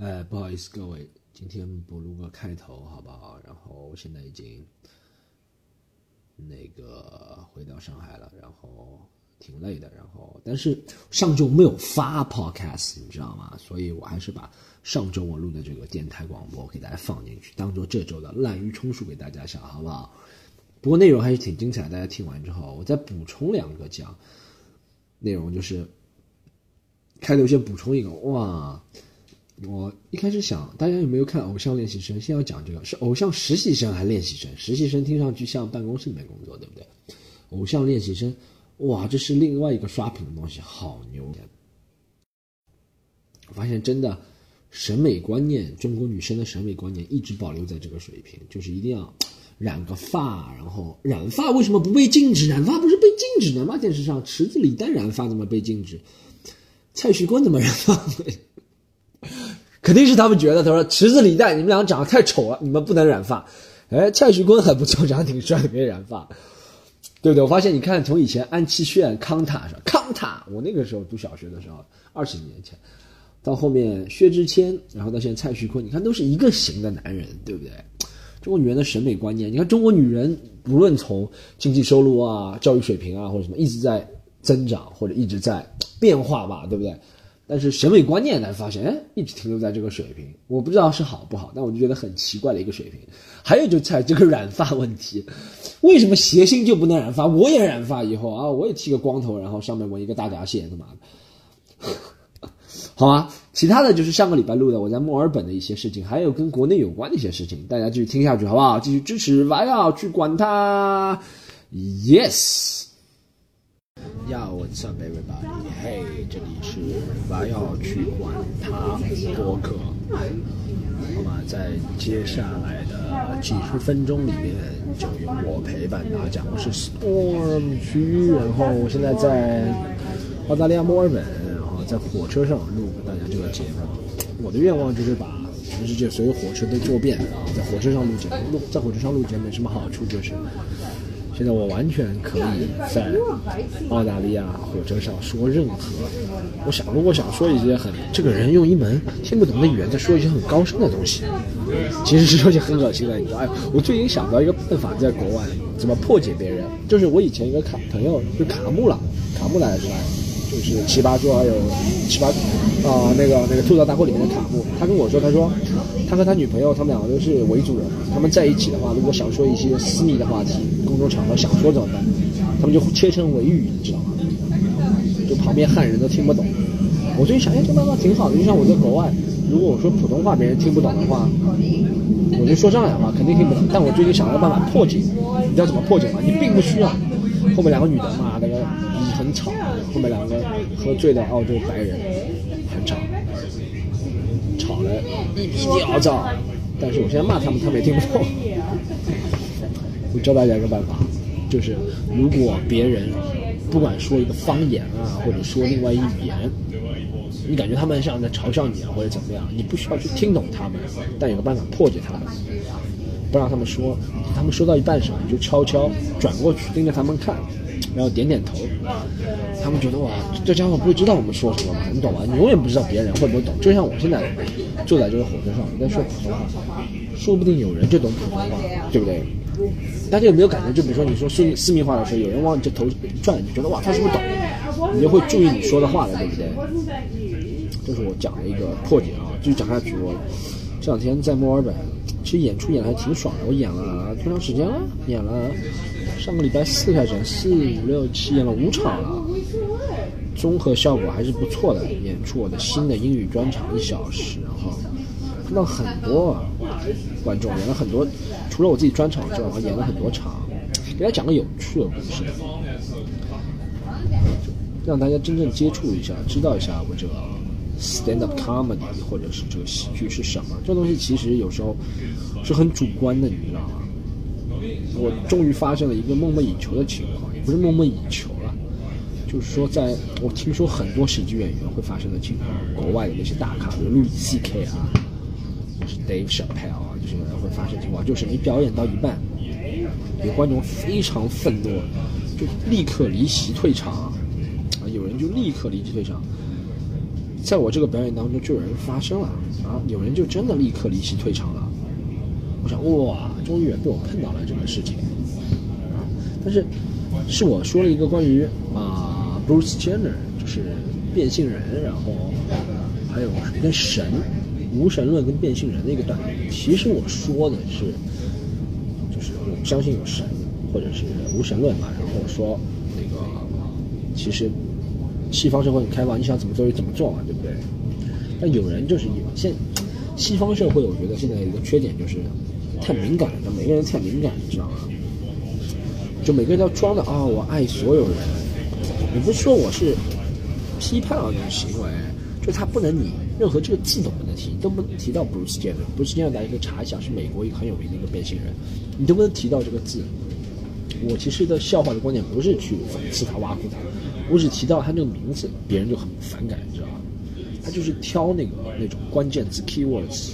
哎，不好意思各位，今天不录个开头好不好？然后现在已经那个回到上海了，然后挺累的，然后但是上周没有发 podcast，你知道吗？所以我还是把上周我录的这个电台广播给大家放进去，当做这周的滥竽充数给大家讲，好不好？不过内容还是挺精彩，大家听完之后，我再补充两个讲内容，就是开头先补充一个，哇！我一开始想，大家有没有看《偶像练习生》？先要讲这个是偶像实习生还是练习生？实习生听上去像办公室里面工作，对不对？偶像练习生，哇，这是另外一个刷屏的东西，好牛！我发现真的审美观念，中国女生的审美观念一直保留在这个水平，就是一定要染个发，然后染发为什么不被禁止？染发不是被禁止的吗？电视上池子李诞染发怎么被禁止？蔡徐坤怎么染发？肯定是他们觉得，他说池子李诞，你们俩长得太丑了，你们不能染发。哎，蔡徐坤很不错，长得挺帅，可以染发，对不对？我发现，你看，从以前安七炫、康塔是吧？康塔，我那个时候读小学的时候，二十几年前，到后面薛之谦，然后到现在蔡徐坤，你看都是一个型的男人，对不对？中国女人的审美观念，你看中国女人，不论从经济收入啊、教育水平啊或者什么，一直在增长或者一直在变化吧，对不对？但是审美观念，呢，发现，哎，一直停留在这个水平，我不知道是好不好，但我就觉得很奇怪的一个水平。还有就在这个染发问题，为什么谐星就不能染发？我也染发以后啊，我也剃个光头，然后上面纹一个大闸蟹，他妈的，好吗？其他的就是上个礼拜录的我在墨尔本的一些事情，还有跟国内有关的一些事情，大家继续听下去好不好？继续支持，我要去管他，yes。要 What's up, everybody? Hey，这里是我要去管他播客。好吧，在接下来的几十分钟里面，就由我陪伴大家。我是 Storm 区，然后我现在在澳大利亚墨尔本，然后在火车上录大家这个节目。我的愿望就是把全世界所有火车都坐遍，然后在火车上录节目。录在火车上录节目有什么好处？就是。现在我完全可以在澳大利亚火车上说任何，我想如果想说一些很这个人用一门听不懂的语言在说一些很高深的东西，其实是有些很恶心的。你知道，哎，我最近想到一个办法，在国外怎么破解别人，就是我以前一个卡朋友就卡木了，卡木来着。是奇葩说还有奇葩啊，那个那个吐槽大会里面的卡布，他跟我说，他说他和他女朋友，他们两个都是维族人，他们在一起的话，如果想说一些私密的话题，公众场合想说怎么办？他们就切成维语，你知道吗？就旁边汉人都听不懂。我最近想，哎，这办法挺好的，就像我在国外，如果我说普通话别人听不懂的话，我就说上海话肯定听不懂。但我最近想了个办法破解，你知道怎么破解吗？你并不需要。后面两个女的嘛，后面两个喝醉的澳洲白人很吵，吵了一批尿躁。但是我现在骂他们，他们也听不懂。我教大家一个办法，就是如果别人不管说一个方言啊，或者说另外一语言，你感觉他们像在嘲笑你啊，或者怎么样，你不需要去听懂他们，但有个办法破解他们。不让他们说，他们说到一半时候，你就悄悄转过去盯着他们看，然后点点头。他们觉得哇，这家伙不会知道我们说什么吗？你懂吗？你永远不知道别人会不会懂。就像我现在坐在这个火车上，我在说普通话，说不定有人就懂普通话，对不对？大家有没有感觉？就比如说你说私密私密话的时候，有人往你这头转，你觉得哇，他是不是懂？你就会注意你说的话了，对不对？这是我讲的一个破解啊，继续讲下去。我这两天在墨尔本。其实演出演的还挺爽的，我演了多长时间了？演了上个礼拜四开始，四五六七演了五场了，综合效果还是不错的。演出我的新的英语专场一小时，然后看到很多观众，演了很多，除了我自己专场之外，我演了很多场，给大家讲个有趣的故事，让大家真正接触一下，知道一下我这个。Stand up comedy，或者是这个喜剧是什么？这东西其实有时候是很主观的，你知道吗？我终于发生了一个梦寐以求的情况，也不是梦寐以求了，就是说，在我听说很多喜剧演员会发生的情况，国外的那些大咖，比如路易 C K 啊，就是 Dave Chappelle 啊，这些人会发生情况，就是你表演到一半，有观众非常愤怒，就立刻离席退场，啊，有人就立刻离席退场。在我这个表演当中就有人发声了啊，有人就真的立刻离席退场了。我想哇，终于被我碰到了这个事情啊！但是是我说了一个关于啊 Bruce Jenner 就是变性人，然后还有跟神无神论跟变性人的一个段子。其实我说的是，就是我相信有神或者是无神论嘛。然后说那个其实西方社会很开放，你想怎么做就怎么做嘛，对不对？但有人就是有现西方社会，我觉得现在一个缺点就是。太敏感了，每个人太敏感，你知道吗？就每个人都要装的啊，我爱所有人。你不是说我是批判啊这种行为，就他不能你任何这个字都不能提，都不能提到 Bruce Jenner。Bruce Jenner 大家可以查一下，是美国一个很有名的一个变性人，你都不能提到这个字。我其实的笑话的观点不是去讽刺他、挖苦他，我只提到他这个名字，别人就很反感，你知道吗？他就是挑那个那种关键词 keywords。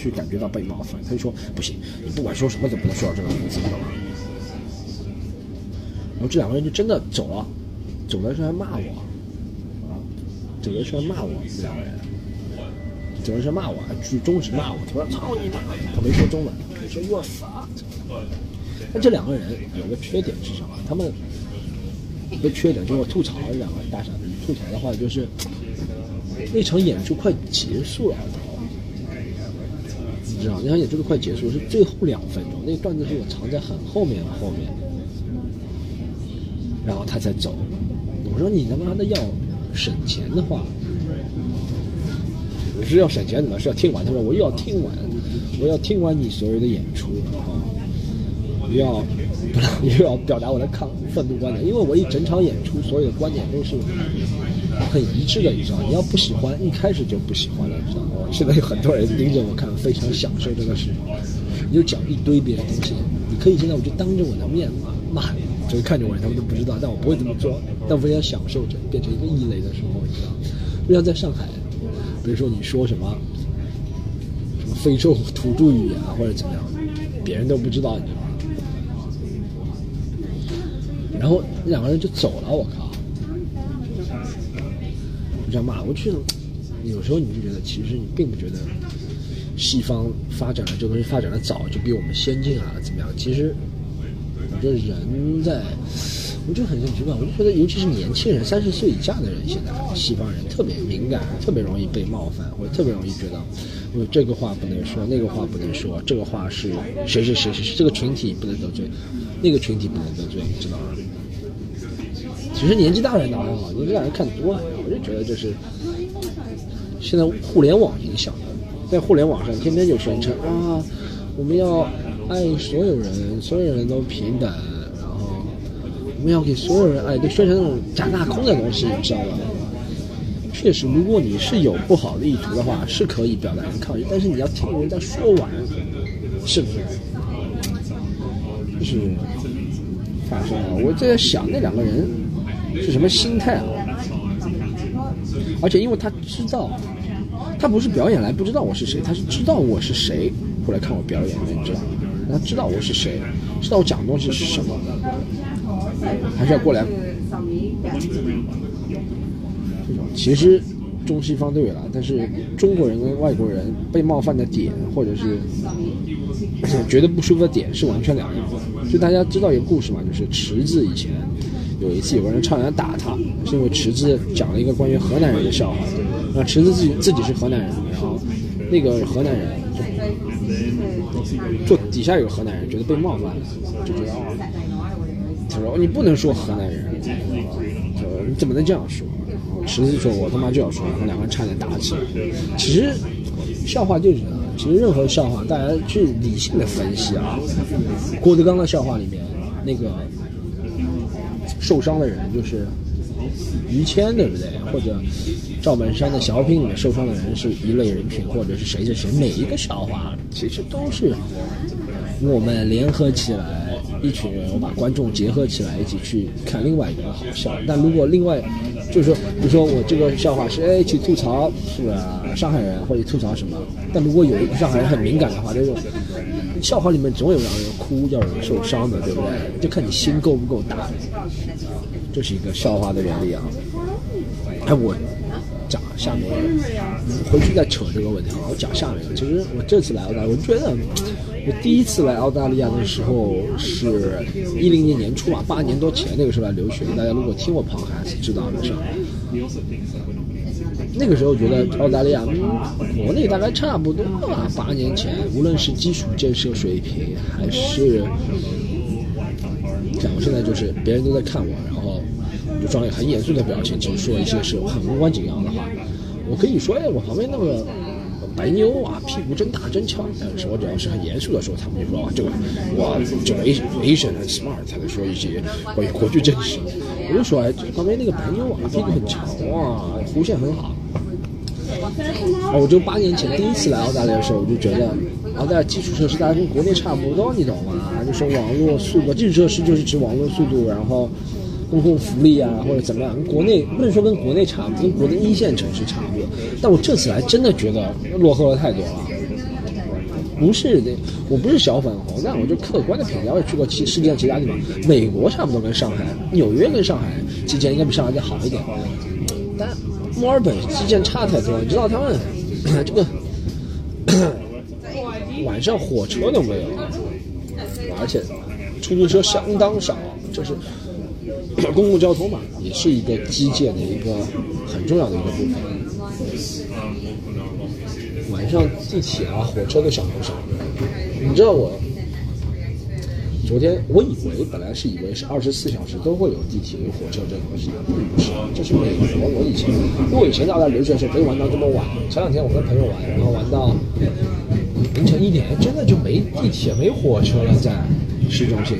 去感觉到被冒犯，他就说不行，你不管说什么都不能说到这个名字，知道吗？然后这两个人就真的走了，走的时候还骂我，走的时候还骂我，这两个人，走的时候骂我，还举中指骂我，他说操你妈，他没说中文，他说 you are fuck。但这两个人有个缺点是什么？他们一个缺点就是吐槽这两个大傻逼，吐槽的话就是那场演出快结束了。你知道，那场演出都快结束，是最后两分钟，那段子是我藏在很后面后面，然后他才走。我说你他妈的要省钱的话，我是要省钱怎么是要听完？他说我又要听完，我要听完你所有的演出，然后我要又要表达我的抗愤怒观点，因为我一整场演出所有的观点都是。很一致的，你知道，你要不喜欢，一开始就不喜欢了，你知道吗？现在有很多人盯着我看，非常享受这个事。你就讲一堆别的东西，你可以现在我就当着我的面骂骂你，就是看着我，他们都不知道，但我不会这么做。但我也享受着变成一个异类的时候，你知道，就像在上海，比如说你说什么什么非洲土著语言或者怎么样，别人都不知道，你知道吗？然后两个人就走了，我靠。这样骂，我去有时候你就觉得，其实你并不觉得西方发展的这东西发展的早，就比我们先进啊，怎么样？其实我觉得人在，我就很奇怪，我就觉得，尤其是年轻人，三十岁以下的人，现在西方人特别敏感，特别容易被冒犯，或者特别容易觉得，我这个话不能说，那个话不能说，这个话是谁谁谁谁，这个群体不能得罪，那个群体不能得罪，你知道吗？其实年纪大人倒还好，年纪大人看多了，我就觉得就是现在互联网影响的，在互联网上天天就宣称啊，我们要爱所有人，所有人都平等，然后我们要给所有人爱，都宣传那种假大空的东西，你知道吧？确实，如果你是有不好的意图的话，是可以表达抗议，但是你要听人家说完，是不是？就是，反正我在想那两个人。是什么心态啊？而且因为他知道，他不是表演来不知道我是谁，他是知道我是谁过来看我表演的，你知道吗？他知道我是谁，知道我讲的东西是什么，还是要过来。这种其实中西方都有了，但是中国人跟外国人被冒犯的点，或者是觉得不舒服的点是完全两样。就大家知道一个故事嘛，就是池子以前。有一次，有个人差点打他，是因为池子讲了一个关于河南人的笑话。那池子自己自己是河南人，然后那个河南人就坐底下有河南人，觉得被冒犯了，就觉得，他说你不能说河南人，说你怎么能这样说？池子说我他妈就要说，然后两个人差点打起来。其实笑话就是这样，其实任何笑话，大家去理性的分析啊。郭德纲的笑话里面那个。受伤的人就是于谦，对不对？或者赵本山的小品里面受伤的人是一类人品，或者是谁谁谁？每一个笑话其实都是我们联合起来，一群人，我把观众结合起来一起去看另外一个好笑。但如果另外就是说，比如说我这个笑话是哎去吐槽是吧？上海人或者吐槽什么？但如果有一个上海人很敏感的话，这种笑话里面总有让人哭、让人受伤的，对不对？就看你心够不够大。这是一个笑话的原理啊！哎，我讲下面，回去再扯这个问题啊。我讲下面，其实我这次来澳大，我觉得我第一次来澳大利亚的时候是一零年年初吧，八年多前那个时候来留学。大家如果听我跑还是知道的是，那个时候觉得澳大利亚跟，国内大概差不多吧。八年前，无论是基础建设水平还是。讲我现在就是别人都在看我，然后就装一个很严肃的表情，就说一些是很无关紧要的话。我可以说，哎，我旁边那个白妞啊，屁股真大真翘。但是我只要是很严肃的时候，他们就说这个哇，这个 Asian 很 smart，才能说一些关于国际政治。我就说，哎，旁边那个白妞啊，屁股很长啊，弧线很好。我就八年前第一次来澳大利亚的时候，我就觉得。澳大利亚基础设施大家跟国内差不多，你懂吗？就是网络速度，基础设施就是指网络速度，然后公共福利啊或者怎么样，国内不能说跟国内差不多，跟国内一线城市差不多。但我这次来真的觉得落后了太多了。不是的，我不是小粉红，但我就客观的评价，我也去过其世界上其他地方，美国差不多跟上海，纽约跟上海之间应该比上海再好一点，但墨尔本基建差太多，你知道他们 这个。晚上火车都没有，而且出租车相当少，就是 公共交通嘛，也是一个基建的一个很重要的一个部分。晚上地铁啊、火车都相当少。你知道我昨天我以为本来是以为是二十四小时都会有地铁、有火车这东西，并不是。这是美国，我以前因为我以前在澳大利亚留学的时候可以玩到这么晚。前两天我跟朋友玩，然后玩到。凌晨一点，真的就没地铁、没火车了，在市中心。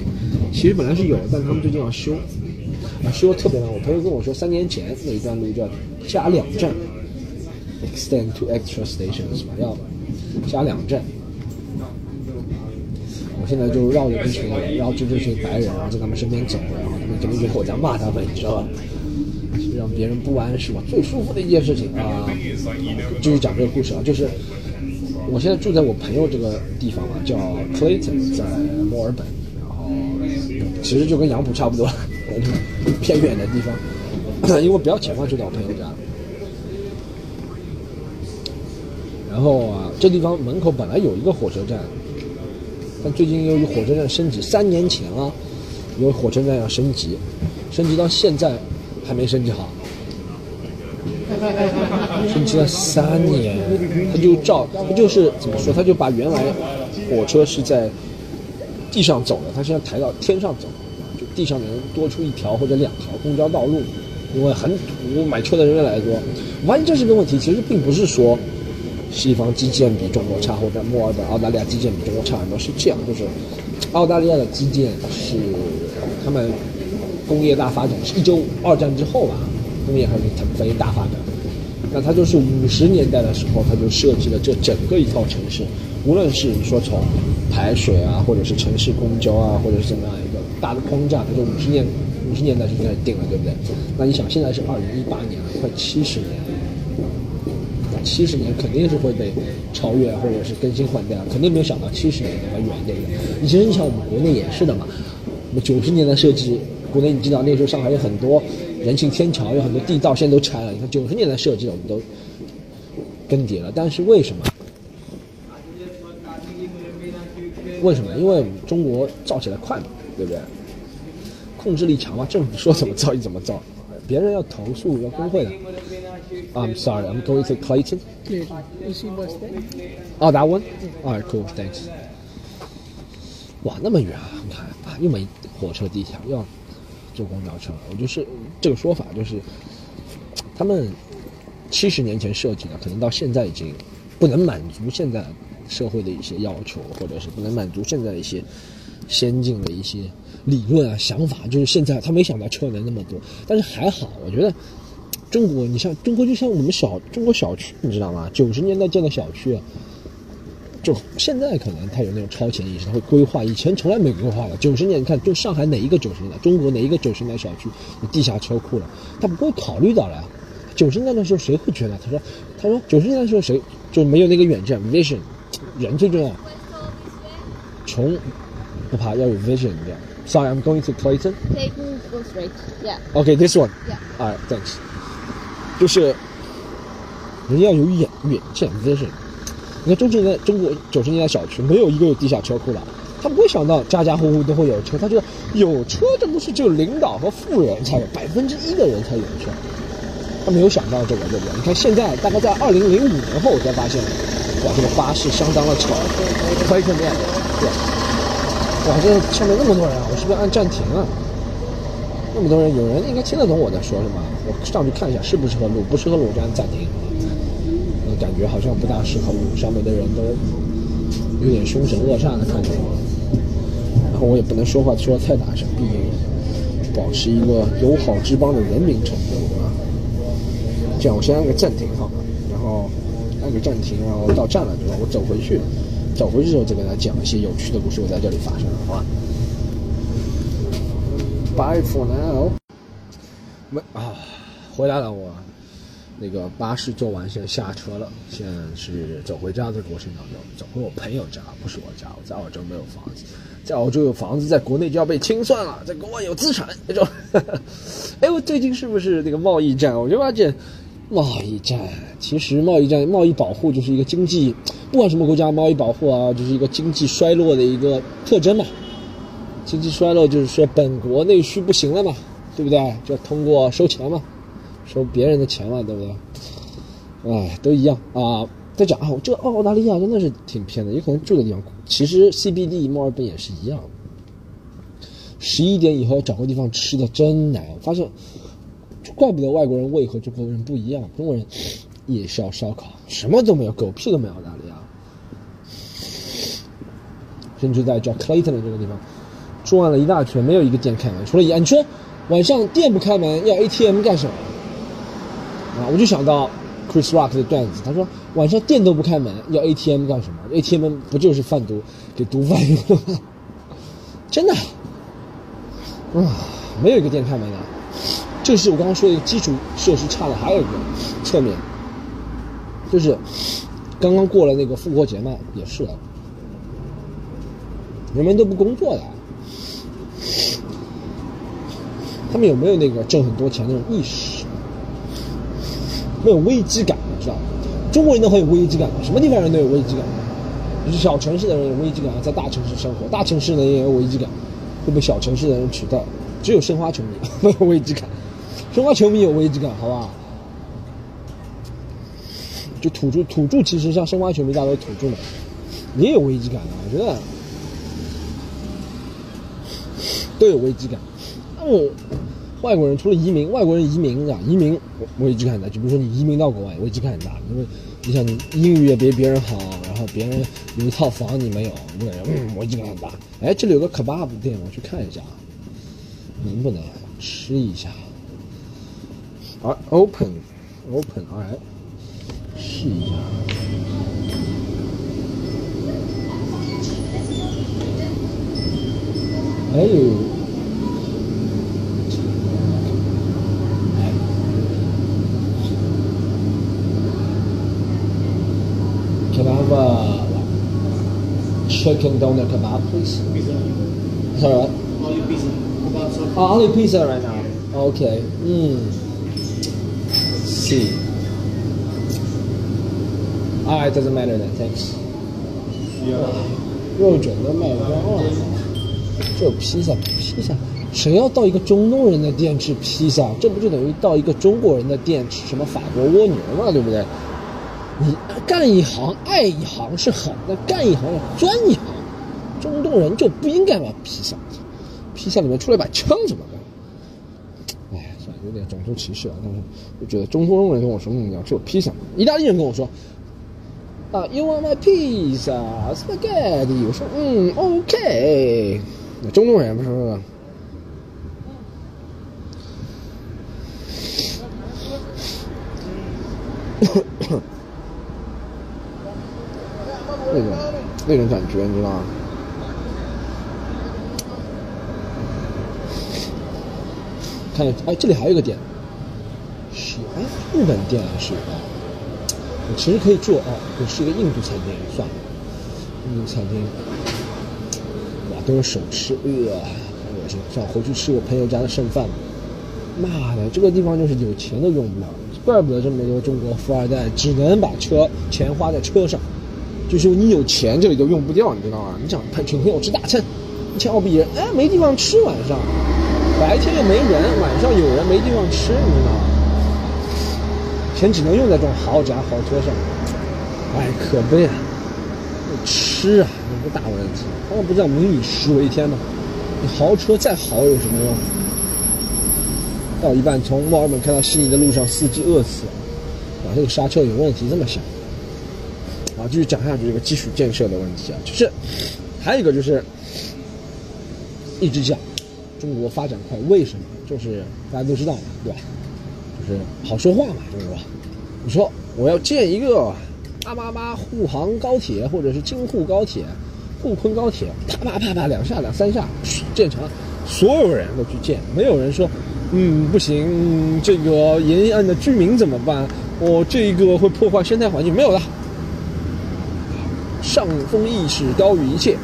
其实本来是有，但他们最近要修，修的特别慢。我朋友跟我说，三年前那一段路叫加两站，extend to extra stations 嘛，要加两站。现在就绕着这群人，绕着这群白人，然后在他们身边走，然后他们肯定觉得我在骂他们，你知道吧？让别人不安是我最舒服的一件事情啊。继续讲这个故事啊，就是。我现在住在我朋友这个地方啊，叫 Clayton，在墨尔本，然后其实就跟杨浦差不多，偏远的地方，因为比较前嘛，住在我朋友家。然后啊，这地方门口本来有一个火车站，但最近由于火车站升级，三年前啊，有火车站要升级，升级到现在还没升级好。升级了三年，他就照，他就是怎么说，他就把原来火车是在地上走的，他现在抬到天上走，就地上能多出一条或者两条公交道路，因为很堵，买车的人越来越多。我发现这是个问题，其实并不是说西方基建比中国差，或者墨尔本、澳大利亚基建比中国差很多，是这样，就是澳大利亚的基建是他们工业大发展，是一九二战之后吧。工业还是腾飞大发展，那它就是五十年代的时候，它就设计了这整个一套城市，无论是你说从排水啊，或者是城市公交啊，或者是怎么样一个大的框架，它就五十年五十年代就开始定了，对不对？那你想，现在是二零一八年了，快七十年，那七十年肯定是会被超越或者是更新换代，肯定没有想到七十年那么远，对不对？你其实你想，我们国内也是的嘛，那么九十年代设计，国内你知道那时候上海有很多。人行天桥有很多地道，现在都拆了。你看九十年代设计，我们都更迭了。但是为什么？为什么？因为中国造起来快嘛，对不对？控制力强嘛，政府说怎么造就怎么造。别人要投诉要工会的。I'm sorry, I'm going to Clayton. Oh, that one? Alright, cool, thanks. 哇，那么远啊！你看，又没火车、地铁，要。坐公交车，我就是这个说法，就是他们七十年前设计的，可能到现在已经不能满足现在社会的一些要求，或者是不能满足现在一些先进的一些理论啊想法。就是现在他没想到车能那么多，但是还好，我觉得中国，你像中国就像我们小中国小区，你知道吗？九十年代建的小区。就现在可能他有那种超前意识，他会规划，以前从来没规划的。九十年，你看，就上海哪一个九十年代，中国哪一个九十年代小区地下车库了？他不会考虑到了。九十年代的时候谁会觉得？他说，他说九十年代的时候谁就没有那个远见，vision，人最重要。穷不怕，要有 vision 这样。Sorry, I'm going to Clayton. Clayton, go straight. Yeah. Okay, this one. Yeah. Alright, thanks. 就是人要有远远见 vision。你看中十年代中国九十年代小区没有一个有地下车库的，他不会想到家家户户都会有车，他觉得有车这不是只有领导和富人才有，百分之一的人才有车。他没有想到这个，对不对？你看现在大概在二零零五年后我才发现，哇，这个巴士相当的吵，可以怎么样？对，哇，这上面那么多人，我是不是按暂停啊？那么多人，有人应该听得懂我在说什么。我上去看一下适不适合录，不适合录我就按暂停。我感觉好像不大适合录，上面的人都有点凶神恶煞的看着我，然后我也不能说话说太大声，毕竟保持一个友好之邦的人民程度。这样，我先按个暂停好了，然后按个暂停，然后到站了之后，我走回去，走回去的时候再给大家讲一些有趣的故事，我在这里发生了，好吧？Bye for now。没啊，回来了，我那个巴士坐完，现在下车了，现在是走回家的过程当中，走回我朋友家，不是我家，我在澳洲没有房子，在澳洲有房子，在国内就要被清算了，在国外有资产那种。哎，我最近是不是那个贸易战？我就发现。贸易战，其实贸易战、贸易保护就是一个经济，不管什么国家，贸易保护啊，就是一个经济衰落的一个特征嘛。经济衰落就是说本国内需不行了嘛，对不对？就通过收钱嘛，收别人的钱嘛，对不对？哎，都一样啊。再讲啊，我这个澳大利亚真的是挺偏的，有可能住的地方，其实 CBD 墨尔本也是一样。十一点以后找个地方吃的真难，发现。怪不得外国人胃和中国人不一样，中国人夜宵烧烤什么都没有，狗屁都没有。澳大利亚，甚至在叫 Clayton 的这个地方，转了一大圈，没有一个店开门。除了你说晚上店不开门，要 ATM 干什么？啊，我就想到 Chris Rock 的段子，他说晚上店都不开门，要 ATM 干什么？ATM 不就是贩毒给毒贩用的吗？真的，啊，没有一个店开门的。这是我刚刚说的基础设施差的，还有一个侧面，就是刚刚过了那个复活节嘛，也是的，人们都不工作的，他们有没有那个挣很多钱那种意识？没有危机感，知道吗？中国人都很有危机感，什么地方人都有危机感，就是小城市的人有危机感，在大城市生活，大城市的人也有危机感，会被小城市的人取代，只有申花球迷 没有危机感。中国球迷有危机感，好吧？就土著，土著其实像申花球迷，大多土著嘛，也有危机感的。我觉得都有危机感。嗯，外国人除了移民，外国人移民啊，移民危机感很大。就比如说你移民到国外，危机感很大，因为你想你英语也比别人好，然后别人有一套房你没有，你感觉嗯危机感很大。哎，这里有个 kebab 店，我去看一下啊，能不能吃一下？啊，open，open，来试一下。哎呦，可不可以？Chicken doner kebab, please. Sorry. Only pizza. Oh, only pizza right now. Okay. 嗯。See. Ah, it doesn't matter then. Thanks. 肉卷都卖光了，这披萨，披萨，谁要到一个中东人的店吃披萨？这不就等于到一个中国人的店吃什么法国蜗牛嘛？对不对？你干一行爱一行是好的，干一行要专一行。中东人就不应该买披萨，披萨里面出来把枪怎么办？有点种族歧视啊，但是我觉得中东人跟我说么一样，就披萨。意大利人跟我说啊，You want my pizza spaghetti？我说嗯，OK。中东人不是 那种那种感觉，你知道吗？看，哎，这里还有一个店，是哎，日本店还是啊？我其实可以做啊，我是一个印度餐厅，算了，印度餐厅，哇，都是手吃，呃，恶心，算，回去吃我朋友家的剩饭。妈的，这个地方就是有钱都用不了，怪不得这么多中国富二代只能把车钱花在车上，就是你有钱这里都用不掉，你知道吗？你想请朋友吃大餐，一千澳币人，哎，没地方吃晚上，白天又没人，晚上有人没地方吃，你知道吗？钱只能用在这种豪宅豪车上，哎，可悲啊！吃啊，那个大问题，他们不是要民以食为天吗？你豪车再好有什么用？到一半从墨尔本开到悉尼的路上，司机饿死了，啊，这个刹车有问题，这么想。啊，继续讲下去这个基础建设的问题啊，就是还有一个就是一直讲中国发展快，为什么？就是大家都知道嘛，对吧？就是好说话嘛，就是说。你说我要建一个八八八沪杭高铁，或者是京沪高铁、沪昆高铁，啪啪啪啪两下两三下建成，所有人都去建，没有人说。嗯，不行，这个沿岸的居民怎么办？我这个会破坏生态环境，没有的。上风意识高于一切，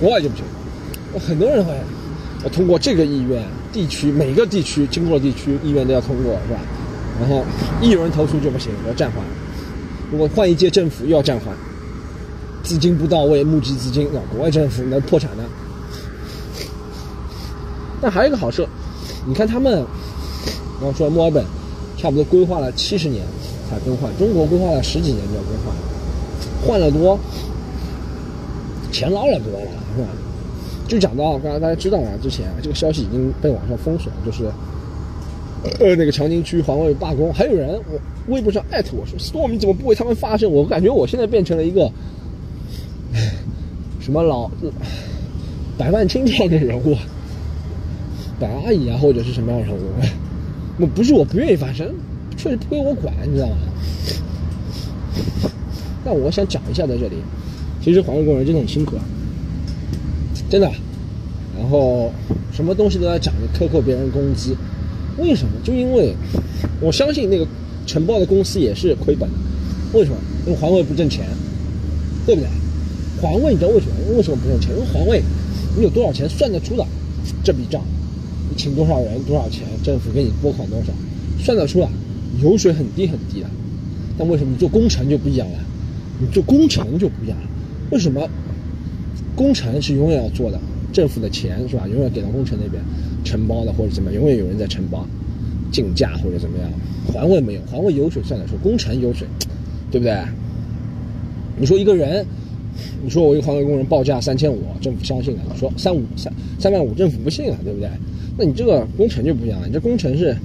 国外就不行。很多人会，通过这个意愿，地区每个地区经过地区意愿都要通过，是吧？然后一有人投诉就不行，要暂缓。如果换一届政府又要暂缓，资金不到位，募集资金，那国外政府那破产的。但还有一个好处。你看他们，然后说墨尔本，差不多规划了七十年才更换，中国规划了十几年就要更换，换了多，钱捞了多了，是吧？就讲到刚才大家知道啊，之前这个消息已经被网上封锁了，就是呃那个长宁区环卫罢工，还有人我微博上艾特我说，Storm 你怎么不为他们发声？我感觉我现在变成了一个 什么老百万青这样的人物。白阿姨啊，或者是什么样的人物，我不是我不愿意发声，确实不归我管，你知道吗？但我想讲一下，在这里，其实环卫工人真的很辛苦啊，真的。然后什么东西都在涨，克扣别人工资，为什么？就因为我相信那个承包的公司也是亏本的，为什么？因为环卫不挣钱，对不对？环卫你知道为什么？为什么不挣钱？因为环卫你有多少钱算得出的这笔账。你请多少人多少钱，政府给你拨款多少，算得出来，油水很低很低的。但为什么你做工程就不一样了？你做工程就不一样了。为什么？工程是永远要做的，政府的钱是吧？永远给到工程那边承包的或者怎么，永远有人在承包，竞价或者怎么样。环卫没有，环卫有水算得出，工程有水，对不对？你说一个人。你说我一个环卫工人报价三千五，政府相信了。说三五三三万五，政府不信啊，对不对？那你这个工程就不一样了。你这工程是，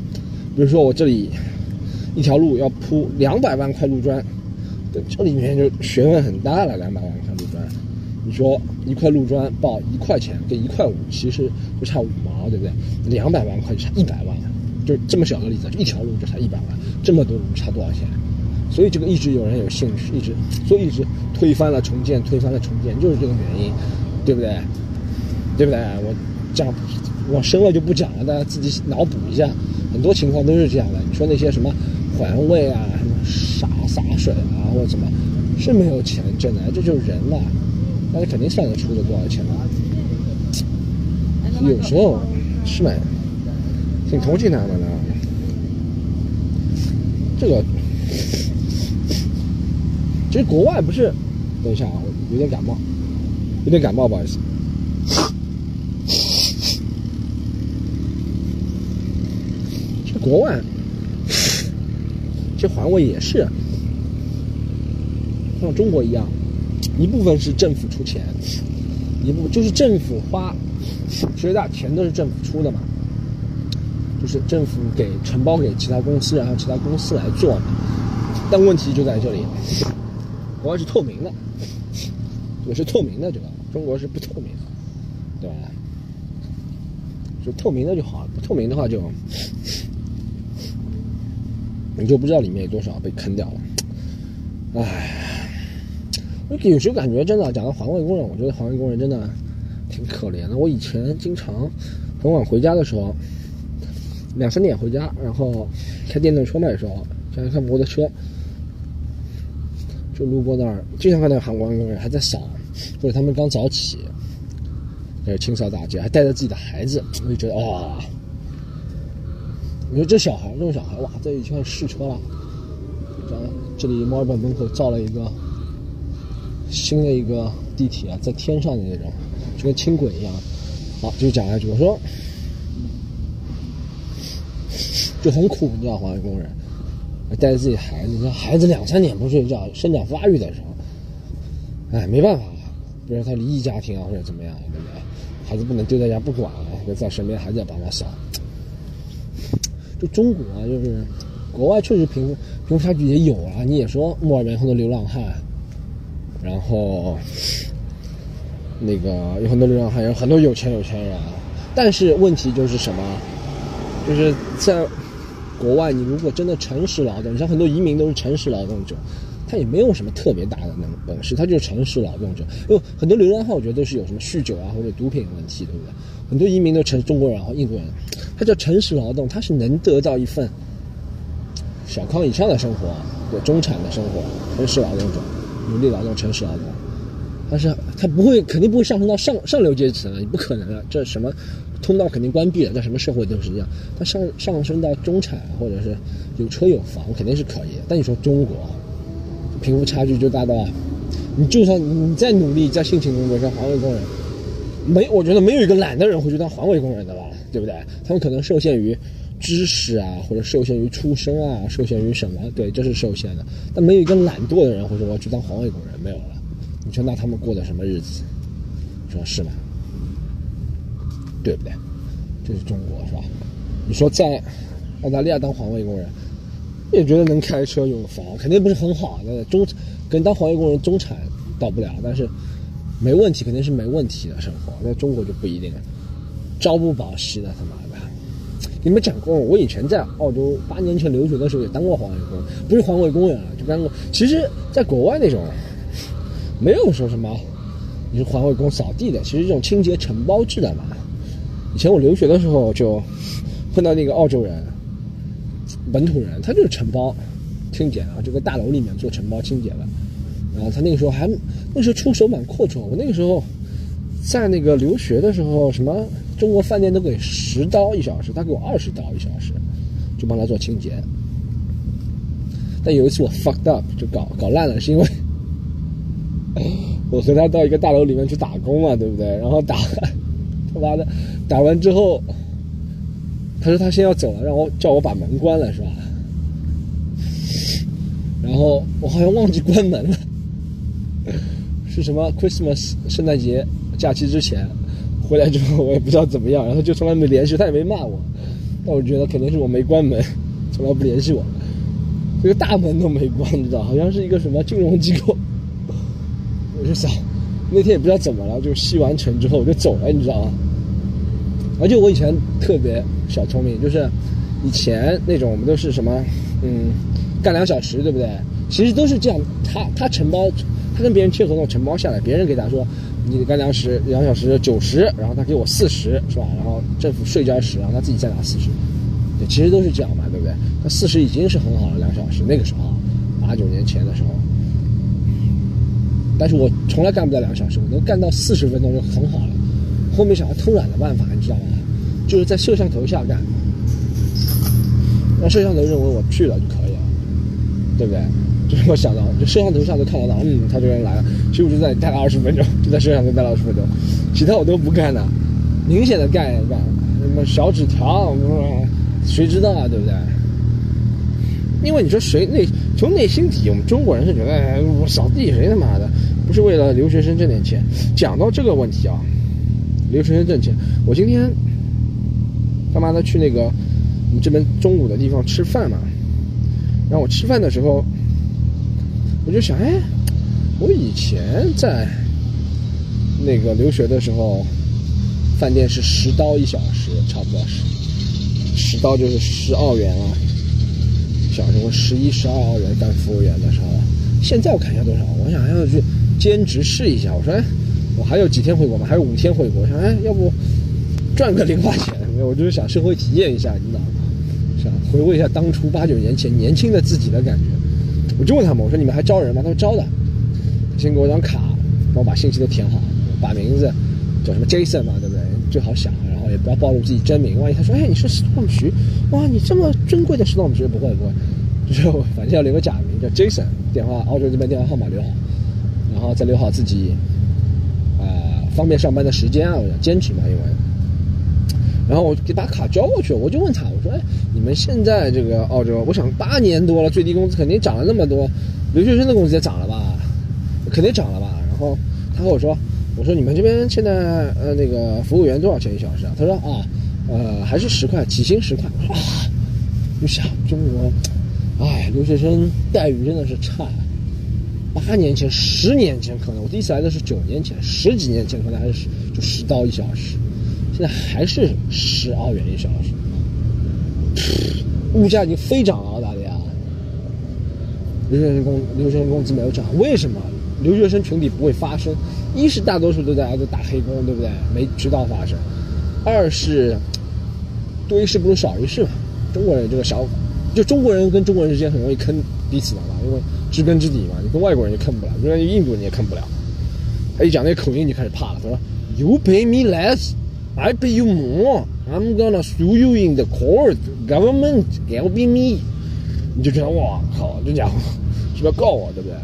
比如说我这里一条路要铺两百万块路砖，这里面就学问很大了。两百万块，说一块路砖报一块钱跟一块五，其实就差五毛，对不对？两百万块就差一百万，就这么小的例子，就一条路就差一百万，这么多路差多少钱？所以这个一直有人有兴趣，一直所以一直推翻了重建，推翻了重建，就是这个原因，对不对？对不对？我这样往深了就不讲了，大家自己脑补一下，很多情况都是这样的。你说那些什么环卫啊，什么洒洒水啊，或者怎么，是没有钱挣的，这就是人嘛，大家肯定算得出的多少钱嘛。有时候是蛮挺同情他们的，这个。其实国外不是，等一下啊，我有点感冒，有点感冒，不好意思。这国外，这环卫也是，像中国一样，一部分是政府出钱，一部就是政府花，其实大钱都是政府出的嘛，就是政府给承包给其他公司，然后其他公司来做嘛。但问题就在这里。国外是透明的，我是透明的，这个中国是不透明的，对吧？就透明的就好了，不透明的话就你就不知道里面有多少被坑掉了。唉，有时候感觉真的，讲到环卫工人，我觉得环卫工人真的挺可怜的。我以前经常很晚回家的时候，两三点回家，然后开电动车嘛，有时候想开摩托车。就路过那儿，经常看到韩国人还在扫，或者他们刚早起，在清扫大街，还带着自己的孩子，我就觉得哇，你说这小孩，这种小孩哇，这已经试车了，知道吗？这里墨尔本门口造了一个新的一个地铁啊，在天上的那种，就跟轻轨一样。好，就讲下去。我说 就很苦，你知道，环卫工人带着自己孩子，你知道，孩子两三点不睡觉，生长发育的时候，哎，没办法，比如他离异家庭啊，或者怎么样，对不对？孩子不能丢在家不管，就在身边，还是要帮他扫。就中国啊，就是国外确实贫富贫富差距也有啊。你也说墨尔本很多流浪汉，然后那个有很多流浪汉，有很多有钱有钱人。但是问题就是什么？就是在国外，你如果真的诚实劳动，你像很多移民都是诚实劳动者，他也没有什么特别大的那本事，他就是诚实劳动者。因为很多流浪汉，我觉得都是有什么酗酒啊或者毒品问题，对不对？很多移民都成中国人和印度人，他叫诚实劳动，他是能得到一份小康以上的生活，对中产的生活，诚实劳动者，努力劳动，诚实劳动。但是他不会，肯定不会上升到上上流阶层啊，你不可能的，这什么通道肯定关闭了，在什么社会都是一样。他上上升到中产或者是有车有房，肯定是可以。但你说中国贫富差距就大到，你就算你再努力再辛勤工作，像环卫工人。没，我觉得没有一个懒的人会去当环卫工人的吧，对不对？他们可能受限于知识啊，或者受限于出身啊，受限于什么？对，这是受限的。但没有一个懒惰的人会说我要去当环卫工人，没有了。你说那他们过的什么日子？你说是吗？对不对？这是中国是吧？你说在澳大利亚当环卫工人，也觉得能开车有房，肯定不是很好的中，跟当环卫工人中产到不了，但是。没问题，肯定是没问题的生活。在中国就不一定了，朝不保夕的，他妈！你们讲过，我以前在澳洲八年前留学的时候也当过环卫工，不是环卫工人啊，就当过。其实，在国外那种没有说什么你是环卫工扫地的，其实这种清洁承包制的嘛。以前我留学的时候就碰到那个澳洲人，本土人，他就是承包清洁啊，就在大楼里面做承包清洁的。然后他那个时候还，那时候出手蛮阔绰。我那个时候在那个留学的时候，什么中国饭店都给十刀一小时，他给我二十刀一小时，就帮他做清洁。但有一次我 fucked up，就搞搞烂了，是因为 我和他到一个大楼里面去打工嘛，对不对？然后打他妈的打完之后，他说他先要走了，让我叫我把门关了，是吧？然后我好像忘记关门了。是什么 Christmas 圣诞节假期之前回来之后，我也不知道怎么样，然后就从来没联系他，也没骂我。但我觉得肯定是我没关门，从来不联系我，这个大门都没关，你知道？好像是一个什么金融机构。我就想，那天也不知道怎么了，就吸完尘之后我就走了，你知道吗？而且我以前特别小聪明，就是以前那种我们都是什么，嗯，干两小时，对不对？其实都是这样，他他承包。他跟别人签合同承包下来，别人给他说，你干两时两小时九十，然后他给我四十，是吧？然后政府税交十，然后他自己再拿四十，对，其实都是这样嘛，对不对？那四十已经是很好了，两小时那个时候，八九年前的时候，但是我从来干不了两小时，我能干到四十分钟就很好了。后面想要偷懒的办法，你知道吗？就是在摄像头下干，让摄像头认为我去了就可以了，对不对？就是我想到，就摄像头上都看得到，嗯，他这个人来了。其实我就在待了二十分钟，就在摄像头待了二十分钟，其他我都不干的，明显的干干什么小纸条，谁知道啊，对不对？因为你说谁内从内心底，我们中国人是觉得，哎，我扫地谁他妈的不是为了留学生挣点钱？讲到这个问题啊，留学生挣钱，我今天他妈的去那个我们这边中午的地方吃饭嘛，然后我吃饭的时候。我就想，哎，我以前在那个留学的时候，饭店是十刀一小时，差不多十十刀就是十澳元啊，小时候十一、十二澳元当服务员的时候。现在我看一下多少，我想要去兼职试一下。我说，哎，我还有几天回国嘛？还有五天回国。我想，哎，要不赚个零花钱？我就是想社会体验一下，你知道吗？想回味一下当初八九年前年轻的自己的感觉。我就问他们，我说你们还招人吗？他说招的，先给我张卡，帮我把信息都填好，把名字叫什么 Jason 嘛，对不对？最好想，然后也不要暴露自己真名，万一他说，哎，你是 Storm 徐，哇，你这么尊贵的 Storm 徐，不会不会，就是反正要留个假名。叫 Jason，电话澳洲这边电话号码留好，然后再留好自己，呃，方便上班的时间啊，我想兼职嘛，因为，然后我给把卡交过去，我就问他，我说，哎，你们现在这个澳洲，我想八年多了，最低工资肯定涨了那么多，留学生的工资也涨了吧？肯定涨了吧？然后他和我说，我说你们这边现在呃那个服务员多少钱一小时啊？他说啊，呃还是十块，起薪十块。哇，就想中国，哎，留学生待遇真的是差。八年前、十年前可能我第一次来的是九年前，十几年前可能还是就十刀一小时，现在还是十澳元一小时。物价已经飞涨了，澳大利亚。留学生工留学生工资没有涨，为什么？留学生群体不会发生，一是大多数都在挨着打黑工，对不对？没渠道发生；二是多一事不如少一事嘛。中国人这个小，就中国人跟中国人之间很容易坑彼此的嘛，因为知根知底嘛。你跟外国人就坑不了，跟印度人也坑不了。他一讲那个口音你就开始怕了，他说：“You pay me less, I pay you more. I'm gonna sue you in the court. Government helping me。”你就觉得哇靠，这家伙是不是要告我，对不对？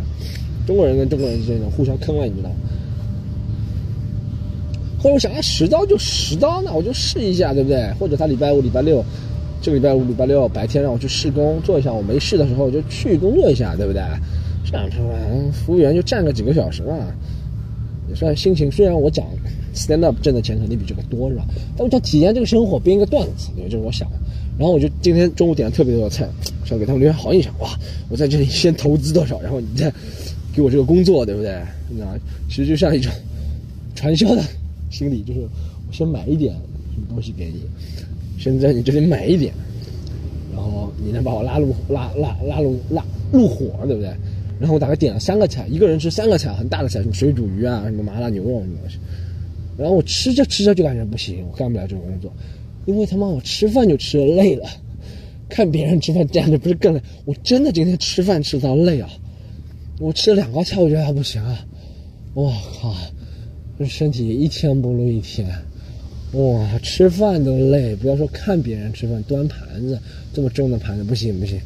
中国人跟中国人之间的互相坑了，你知道吗？后来我想，啊，十刀就十刀，那我就试一下，对不对？或者他礼拜五、礼拜六，这个礼拜五、礼拜六白天让我去试工做一下，我没事的时候就去工作一下，对不对？这样他妈服务员就站个几个小时嘛，也算心情。虽然我讲 stand up 挣的钱肯定比这个多，是吧？但我想体验这个生活，编一个段子，对，这是我想的。然后我就今天中午点了特别多的菜，想给他们留下好印象。哇，我在这里先投资多少，然后你再。给我这个工作，对不对？那其实就像一种传销的心理，就是我先买一点什么东西给你，先在你这里买一点，然后你能把我拉入拉拉拉入拉入伙，对不对？然后我大概点了三个菜，一个人吃三个菜，很大的菜，什么水煮鱼啊，什么麻辣牛肉什么东西。然后我吃着吃着就感觉不行，我干不了这个工作，因为他妈我吃饭就吃的累了，看别人吃饭站着不是更累？我真的今天吃饭吃到累啊！我吃了两个菜，我觉得还不行啊！我靠，这身体一天不如一天。哇，吃饭都累，不要说看别人吃饭，端盘子这么重的盘子不行不行，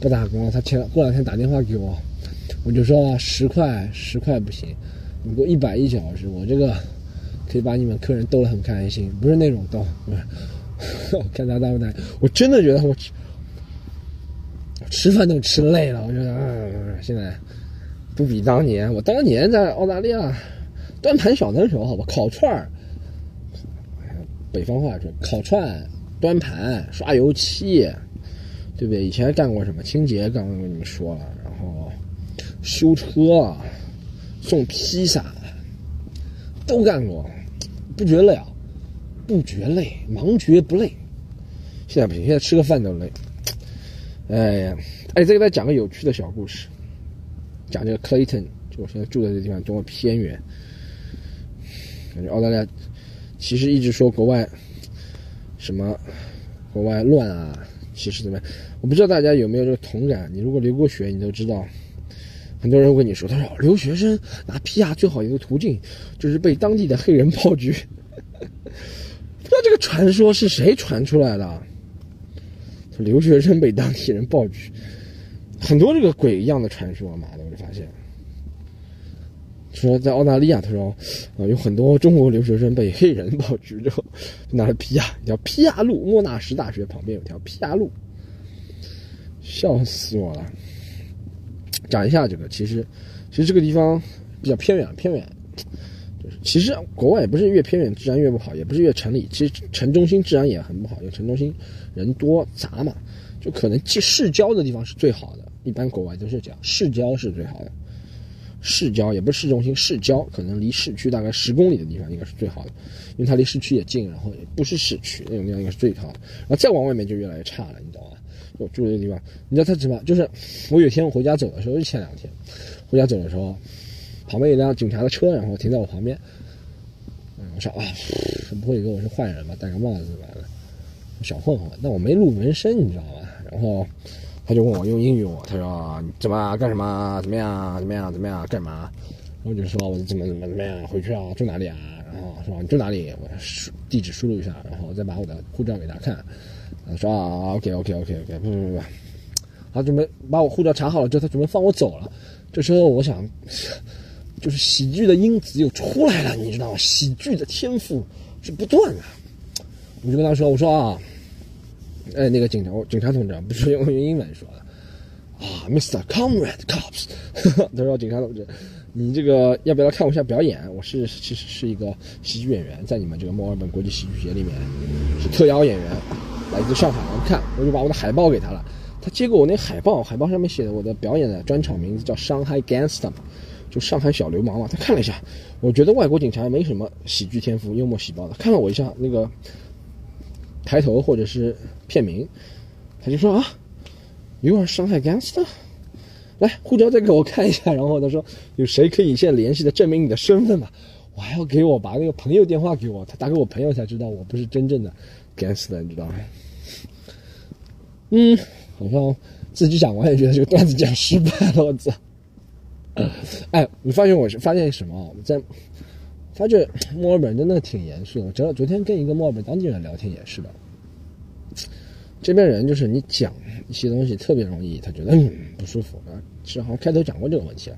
不打工了。他前过两天打电话给我，我就说十块十块不行，你给我一百一小时，我这个可以把你们客人逗得很开心，不是那种逗，看他大不大，我真的觉得我吃吃饭都吃累了，我觉得，现在。不比当年，我当年在澳大利亚端盘小能手，好吧，烤串儿，北方话说烤串、端盘、刷油漆，对不对？以前干过什么清洁？刚刚跟你们说了，然后修车、送披萨，都干过，不觉累啊？不觉累，忙觉不累。现在不行，现在吃个饭都累。哎呀，哎，再给大家讲个有趣的小故事。讲这个 Clayton，就我现在住的这地方多么偏远。感觉澳大利亚其实一直说国外什么国外乱啊，其实怎么样？我不知道大家有没有这个同感。你如果留过学，你都知道，很多人会跟你说，他说留学生拿 PR 最好一个途径就是被当地的黑人炮局。不知道这个传说是谁传出来的？留学生被当地人爆菊。很多这个鬼一样的传说，妈的，我就发现，说在澳大利亚，他说啊，有很多中国留学生被黑人爆菊之后，拿了皮亚一条皮亚路，莫纳什大学旁边有条皮亚路，笑死我了。讲一下这个，其实其实这个地方比较偏远，偏远，就是其实国外也不是越偏远治安越不好，也不是越城里，其实城中心治安也很不好，因为城中心人多杂嘛，就可能去市郊的地方是最好的。一般国外都是这样，市郊是最好的。市郊也不是市中心，市郊可能离市区大概十公里的地方应该是最好的，因为它离市区也近，然后也不是市区那种地方应该是最好的。然后再往外面就越来越差了，你知道吗？我住的地方，你知道他什么？就是我有一天我回家走的时候，就前两天回家走的时候，旁边一辆警察的车，然后停在我旁边。嗯，我说啊，不会以为我是坏人吧？戴个帽子完了，小混混。但我没露纹身，你知道吗？然后。他就问我用英语我，他说怎么干什么？怎么样？怎么样？怎么样？干嘛？然后就说我怎么怎么怎么样？回去啊？住哪里啊？然后说你住哪里？我输地址输入一下，然后再把我的护照给他看。他说啊，OK OK OK OK，不不不，他准备把我护照查好了之后，他准备放我走了。这时候我想，就是喜剧的因子又出来了，你知道吗？喜剧的天赋是不断的。我就跟他说：“我说啊，哎，那个警察，警察同志，不是用用英文说的啊，Mr. Comrade Cops。他说警察同志，你这个要不要看我一下表演？我是其实是一个喜剧演员，在你们这个墨尔本国际喜剧节里面是特邀演员，来自上海我看。我就把我的海报给他了。他接过我那海报，海报上面写的我的表演的专场名字叫《上海 Gangster》，就上海小流氓嘛。他看了一下，我觉得外国警察没什么喜剧天赋，幽默细胞的。看了我一下那个抬头或者是片名，他就说啊，You are 上海 Gangster。来，护照再给我看一下。然后他说有谁可以现在联系的证明你的身份吗？我还要给我把那个朋友电话给我，他打给我朋友才知道我不是真正的 Gangster，你知道吗？嗯。好像自己讲完也觉得这个段子讲失败了，我操！哎，你发现我是发现什么？在发觉墨尔本真的挺严肃的。我昨昨天跟一个墨尔本当地人聊天也是的，这边人就是你讲一些东西特别容易，他觉得嗯不舒服啊。是好像开头讲过这个问题，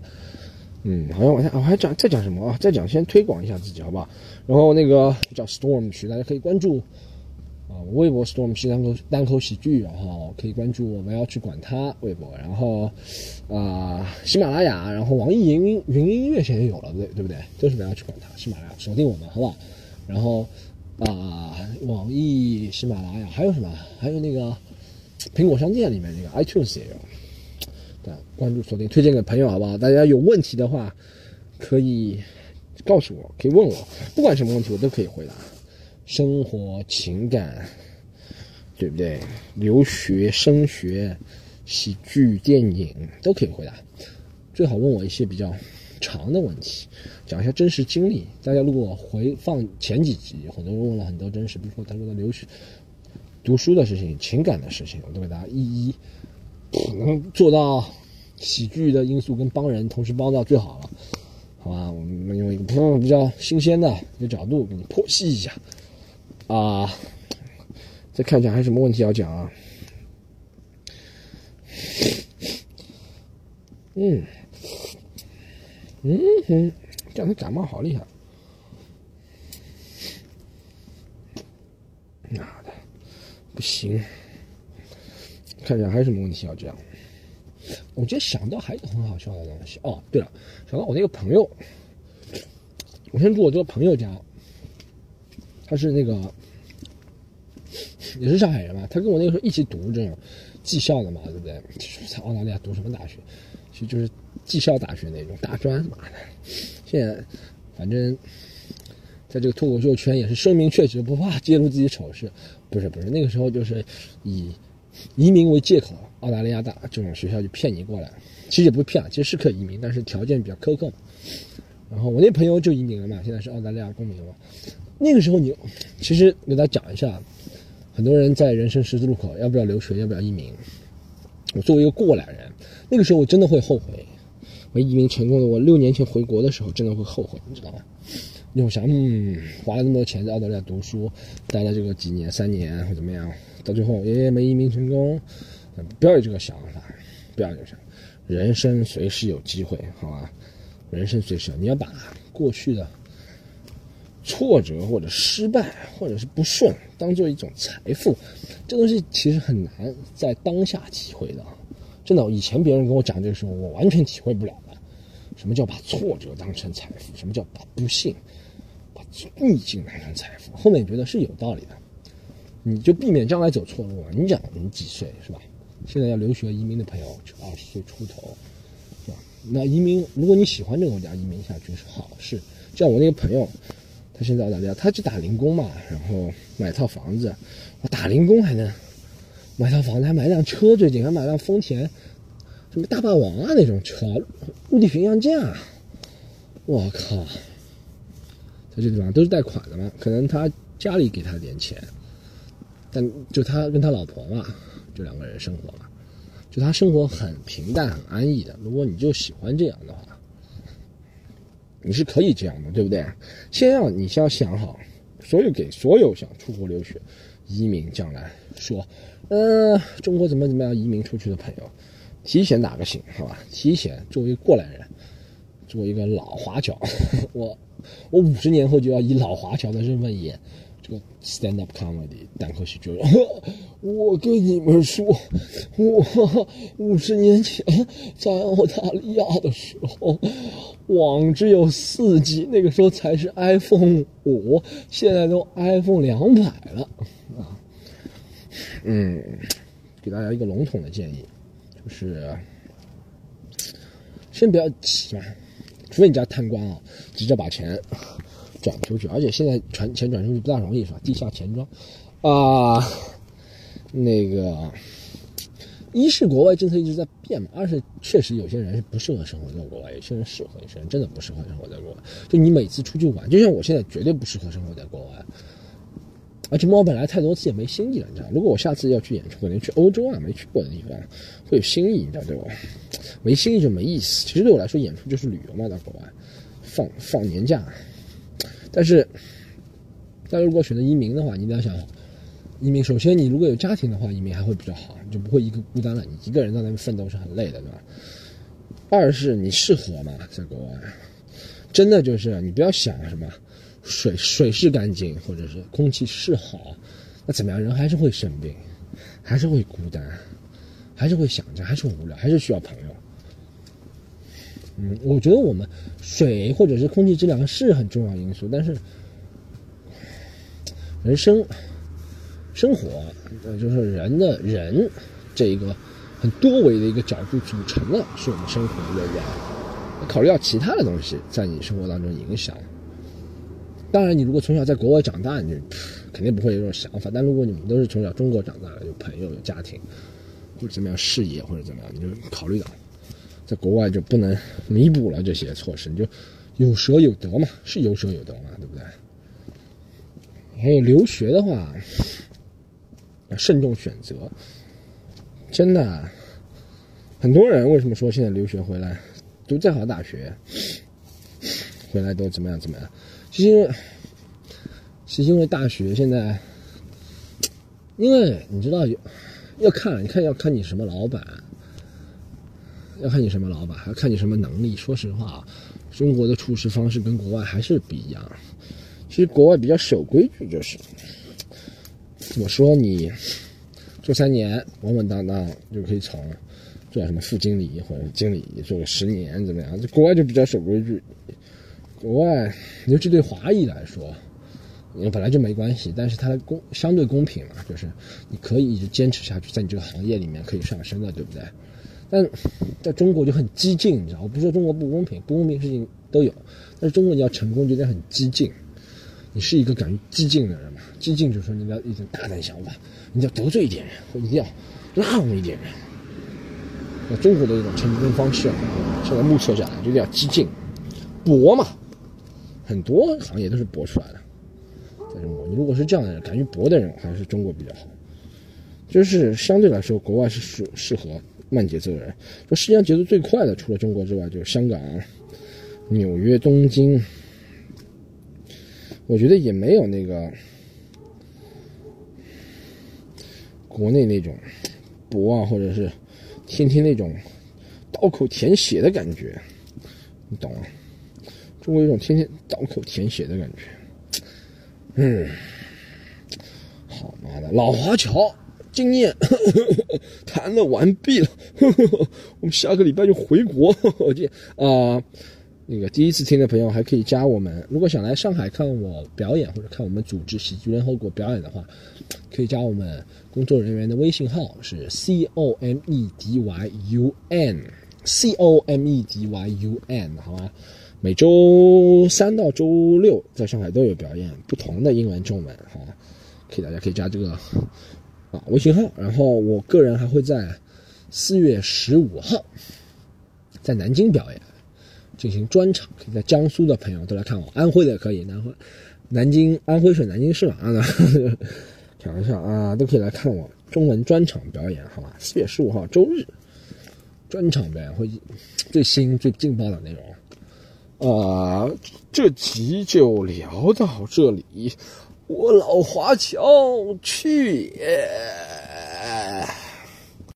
嗯，好像我还我还讲再讲什么啊？再讲先推广一下自己好不好？然后那个叫 Storm 区，大家可以关注。啊，微博 storm 是单口单口喜剧，然后可以关注我们要去管他微博，然后啊喜马拉雅，然后网易云云音乐现在有了，对对不对？都是不要去管他，喜马拉雅锁定我们，好不好？然后啊网易喜马拉雅还有什么？还有那个苹果商店里面那个 iTunes 也有，对，关注锁定推荐给朋友，好不好？大家有问题的话可以告诉我，可以问我，不管什么问题我都可以回答。生活、情感，对不对？留学、升学、喜剧、电影都可以回答。最好问我一些比较长的问题，讲一下真实经历。大家如果回放前几集，很多人问了很多真实，比如说他说的留学、读书的事情、情感的事情，我都给大家一一能做到喜剧的因素跟帮人同时帮到最好了，好吧？我们用一个比较新鲜的一个角度给你剖析一下。啊，再看一下还有什么问题要讲啊？嗯，嗯哼，这两天感冒好厉害。妈的，不行！看一下还有什么问题要讲？我今天想到还有很好笑的东西哦。对了，想到我那个朋友，我先住我这个朋友家，他是那个。也是上海人嘛，他跟我那个时候一起读这种技校的嘛，对不对？在澳大利亚读什么大学？其实就是技校大学那种大专嘛的。现在反正在这个脱口秀圈也是声名鹊起，不怕揭露自己丑事。不是不是，那个时候就是以移民为借口，澳大利亚大这种学校就骗你过来。其实也不是骗，其实是可以移民，但是条件比较苛刻。然后我那朋友就移民了嘛，现在是澳大利亚公民了。那个时候你其实给大家讲一下。很多人在人生十字路口，要不要留学，要不要移民？我作为一个过来人，那个时候我真的会后悔。我移民成功了，我六年前回国的时候真的会后悔，你知道吗？你会想，嗯，花了那么多钱在澳大利亚读书，待了这个几年、三年或怎么样，到最后也没移民成功。不要有这个想法，不要有想，人生随时有机会，好吧？人生随时，你要把过去的。挫折或者失败或者是不顺，当做一种财富，这东西其实很难在当下体会的。真的，以前别人跟我讲这个时候，我完全体会不了的。什么叫把挫折当成财富？什么叫把不幸、把逆境当成财富？后面觉得是有道理的，你就避免将来走错路了。你讲你几岁是吧？现在要留学移民的朋友就二十岁出头，是吧？那移民，如果你喜欢这个国家，移民下去是好事。像我那个朋友。他现在澳大利亚，他去打零工嘛，然后买套房子。我打零工还能买套房子，还买辆车，最近还买辆丰田，什么大霸王啊那种车，陆地巡洋舰啊！我靠，在这地方都是贷款的嘛，可能他家里给他点钱，但就他跟他老婆嘛，就两个人生活嘛，就他生活很平淡、很安逸的。如果你就喜欢这样的话。你是可以这样的，对不对？先要你先要想好，所有给所有想出国留学、移民将来说，呃，中国怎么怎么样移民出去的朋友，提前打个醒，好吧？提前作为过来人，作为一个老华侨，我我五十年后就要以老华侨的身份演 stand up comedy 单口喜剧。我跟你们说，我五十年前在澳大利亚的时候，网只有四 G，那个时候才是 iPhone 五，现在都 iPhone 两百了啊。嗯，给大家一个笼统的建议，就是先不要急嘛，除非你家贪官啊，急着把钱转出去，而且现在传钱转出去不大容易，是吧？地下钱庄啊。那个，一是国外政策一直在变嘛，二是确实有些人是不适合生活在国外，有些人适合，有些人真的不适合生活在国外。就你每次出去玩，就像我现在绝对不适合生活在国外，而且我本来太多次也没新意了，你知道？如果我下次要去演出，可能去欧洲啊，没去过的地方，会有新意，你知道对吧？没新意就没意思。其实对我来说，演出就是旅游嘛，到国外放放年假。但是，大家如果选择移民的话，你一定要想。移民首先，你如果有家庭的话，移民还会比较好，你就不会一个孤单了。你一个人在那边奋斗是很累的，对吧？二是你适合吗？在国外，真的就是你不要想什么水水是干净，或者是空气是好，那怎么样？人还是会生病，还是会孤单，还是会想着，还是会无聊，还是需要朋友。嗯，我觉得我们水或者是空气质量是很重要因素，但是人生。生活，呃，就是人的人，这一个很多维的一个角度组成的，是我们生活的人。考虑到其他的东西在你生活当中影响。当然，你如果从小在国外长大，你肯定不会有这种想法。但如果你们都是从小中国长大的，有朋友、有家庭，或者怎么样事业或者怎么样，你就考虑到在国外就不能弥补了这些措施，你就有舍有得嘛，是有舍有得嘛，对不对？还有留学的话。慎重选择，真的，很多人为什么说现在留学回来读再好的大学，回来都怎么样怎么样？其实，是因为大学现在，因为你知道有要看，你看要看你什么老板，要看你什么老板，还要看你什么能力。说实话，中国的处事方式跟国外还是不一样。其实国外比较守规矩，就是。我说你做三年稳稳当当就可以从做什么副经理或者经理做个十年怎么样？这国外就比较守规矩。国外尤其对华裔来说，因为本来就没关系，但是它的公相对公平嘛，就是你可以一直坚持下去，在你这个行业里面可以上升的，对不对？但在中国就很激进，你知道？我不说中国不公平，不公平事情都有，但是中国你要成功就得很激进。你是一个敢于激进的人嘛？激进就是说你要一种大胆想法，你要得罪一点人，或一定要拉拢一点人。那中国的一种成功方式，现在目测下来就是要激进、搏嘛。很多行业都是搏出来的。在中国，你如果是这样的人，敢于搏的人，还是中国比较好。就是相对来说，国外是适适合慢节奏的人。说世界上节奏最快的，除了中国之外，就是香港、纽约、东京。我觉得也没有那个国内那种博啊，或者是天天那种刀口舔血的感觉，你懂吗？中国有种天天刀口舔血的感觉。嗯，好妈的，老华侨经验 谈了完毕了，我们下个礼拜就回国 我见啊。那个第一次听的朋友还可以加我们，如果想来上海看我表演或者看我们组织喜剧联合国表演的话，可以加我们工作人员的微信号是 c o m e d y u n c o m e d y u n 好吗？每周三到周六在上海都有表演，不同的英文、中文，好吗？可以大家可以加这个啊微信号，然后我个人还会在四月十五号在南京表演。进行专场，可以在江苏的朋友都来看我，安徽的可以，南、南京、安徽省南京市嘛，啊 开玩笑啊，都可以来看我中文专场表演，好吧？四月十五号周日，专场表演会最新最劲爆的内容，啊，这集就聊到这里，我老华侨去也。